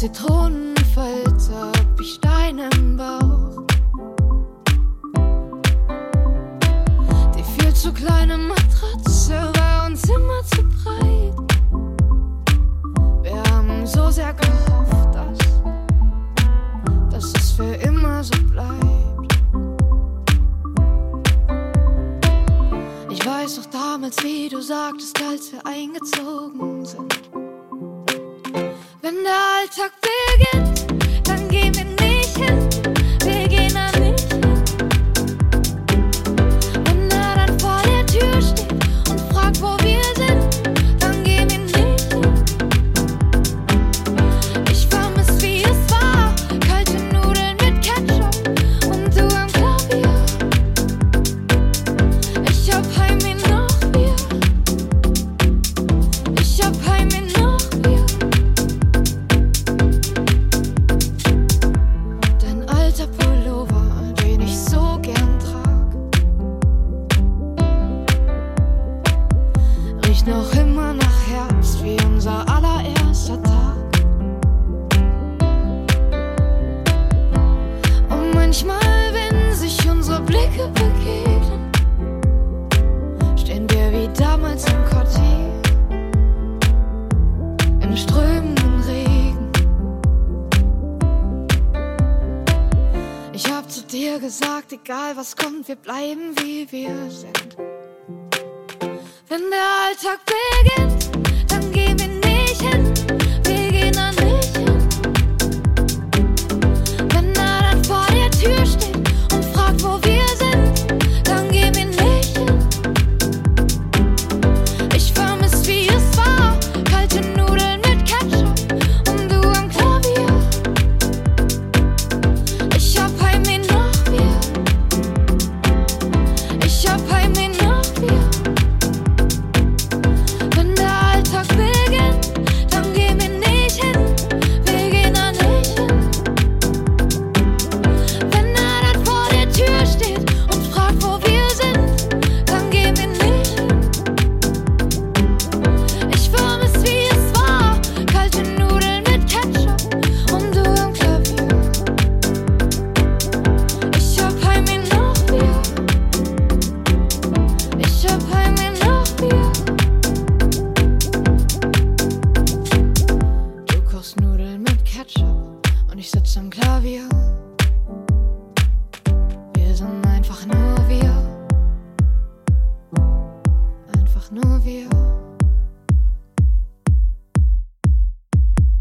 Zitronenfalter wie Stein im Bauch. Die viel zu kleine Matratze war uns immer zu breit. Wir haben so sehr gehofft, dass, dass es für immer so bleibt. Ich weiß noch damals, wie du sagtest, als wir eingezogen sind. talk big. Manchmal, wenn sich unsere Blicke begegnen, stehen wir wie damals im Quartier, im strömenden Regen. Ich hab zu dir gesagt, egal was kommt, wir bleiben wie wir sind. Wenn der Alltag beginnt, wir. Wir sind einfach nur wir. Einfach nur wir.